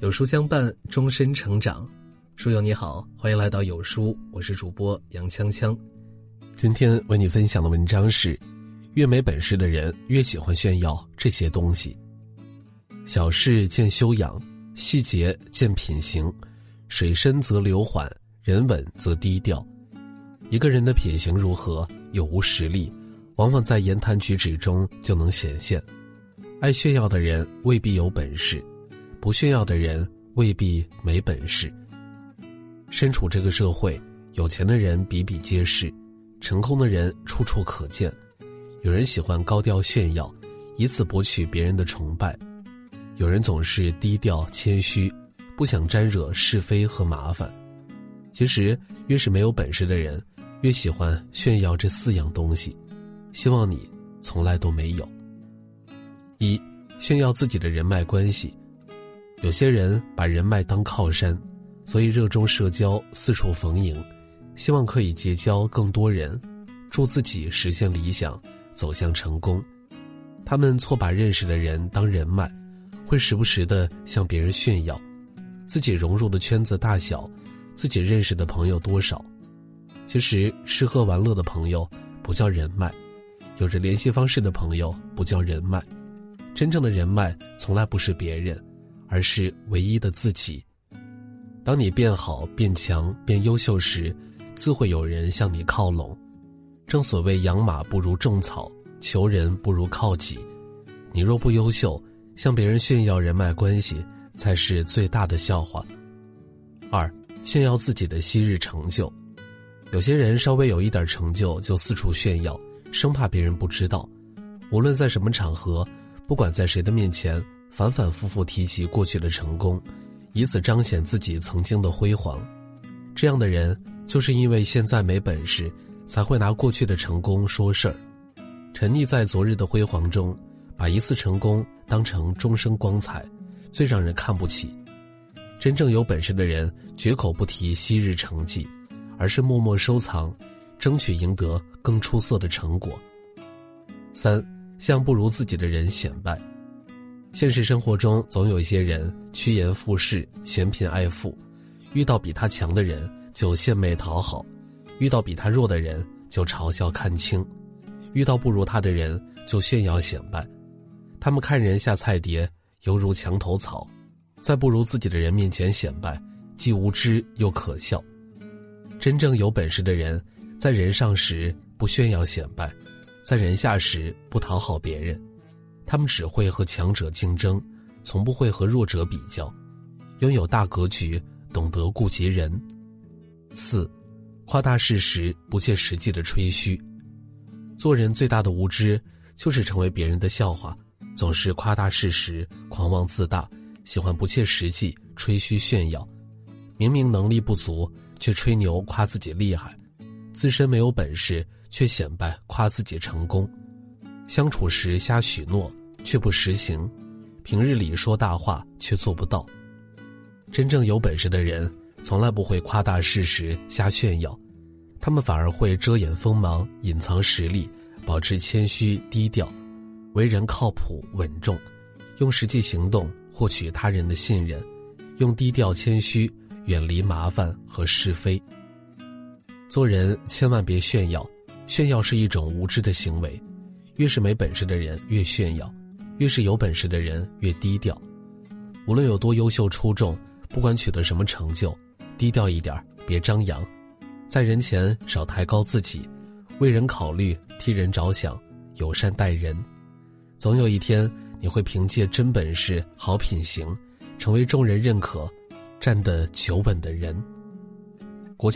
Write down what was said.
有书相伴，终身成长。书友你好，欢迎来到有书，我是主播杨锵锵。今天为你分享的文章是：越没本事的人越喜欢炫耀这些东西。小事见修养，细节见品行，水深则流缓，人稳则低调。一个人的品行如何，有无实力，往往在言谈举止中就能显现。爱炫耀的人未必有本事。不炫耀的人未必没本事。身处这个社会，有钱的人比比皆是，成功的人处处可见。有人喜欢高调炫耀，以此博取别人的崇拜；有人总是低调谦虚，不想沾惹是非和麻烦。其实，越是没有本事的人，越喜欢炫耀这四样东西。希望你从来都没有。一，炫耀自己的人脉关系。有些人把人脉当靠山，所以热衷社交，四处逢迎，希望可以结交更多人，助自己实现理想，走向成功。他们错把认识的人当人脉，会时不时的向别人炫耀自己融入的圈子大小，自己认识的朋友多少。其实吃喝玩乐的朋友不叫人脉，有着联系方式的朋友不叫人脉，真正的人脉从来不是别人。而是唯一的自己。当你变好、变强、变优秀时，自会有人向你靠拢。正所谓“养马不如种草，求人不如靠己”。你若不优秀，向别人炫耀人脉关系，才是最大的笑话。二，炫耀自己的昔日成就。有些人稍微有一点成就，就四处炫耀，生怕别人不知道。无论在什么场合，不管在谁的面前。反反复复提及过去的成功，以此彰显自己曾经的辉煌。这样的人，就是因为现在没本事，才会拿过去的成功说事儿，沉溺在昨日的辉煌中，把一次成功当成终生光彩，最让人看不起。真正有本事的人，绝口不提昔日成绩，而是默默收藏，争取赢得更出色的成果。三，向不如自己的人显摆。现实生活中，总有一些人趋炎附势、嫌贫爱富，遇到比他强的人就献媚讨好，遇到比他弱的人就嘲笑看轻，遇到不如他的人就炫耀显摆。他们看人下菜碟，犹如墙头草，在不如自己的人面前显摆，既无知又可笑。真正有本事的人，在人上时不炫耀显摆，在人下时不讨好别人。他们只会和强者竞争，从不会和弱者比较，拥有大格局，懂得顾及人。四，夸大事实，不切实际的吹嘘。做人最大的无知，就是成为别人的笑话，总是夸大事实，狂妄自大，喜欢不切实际，吹嘘炫耀。明明能力不足，却吹牛夸自己厉害，自身没有本事，却显摆夸自己成功。相处时瞎许诺却不实行，平日里说大话却做不到。真正有本事的人，从来不会夸大事实、瞎炫耀，他们反而会遮掩锋芒、隐藏实力，保持谦虚低调，为人靠谱稳重，用实际行动获取他人的信任，用低调谦虚远离麻烦和是非。做人千万别炫耀，炫耀是一种无知的行为。越是没本事的人越炫耀，越是有本事的人越低调。无论有多优秀出众，不管取得什么成就，低调一点，别张扬，在人前少抬高自己，为人考虑，替人着想，友善待人。总有一天，你会凭借真本事、好品行，成为众人认可、站得久稳的人。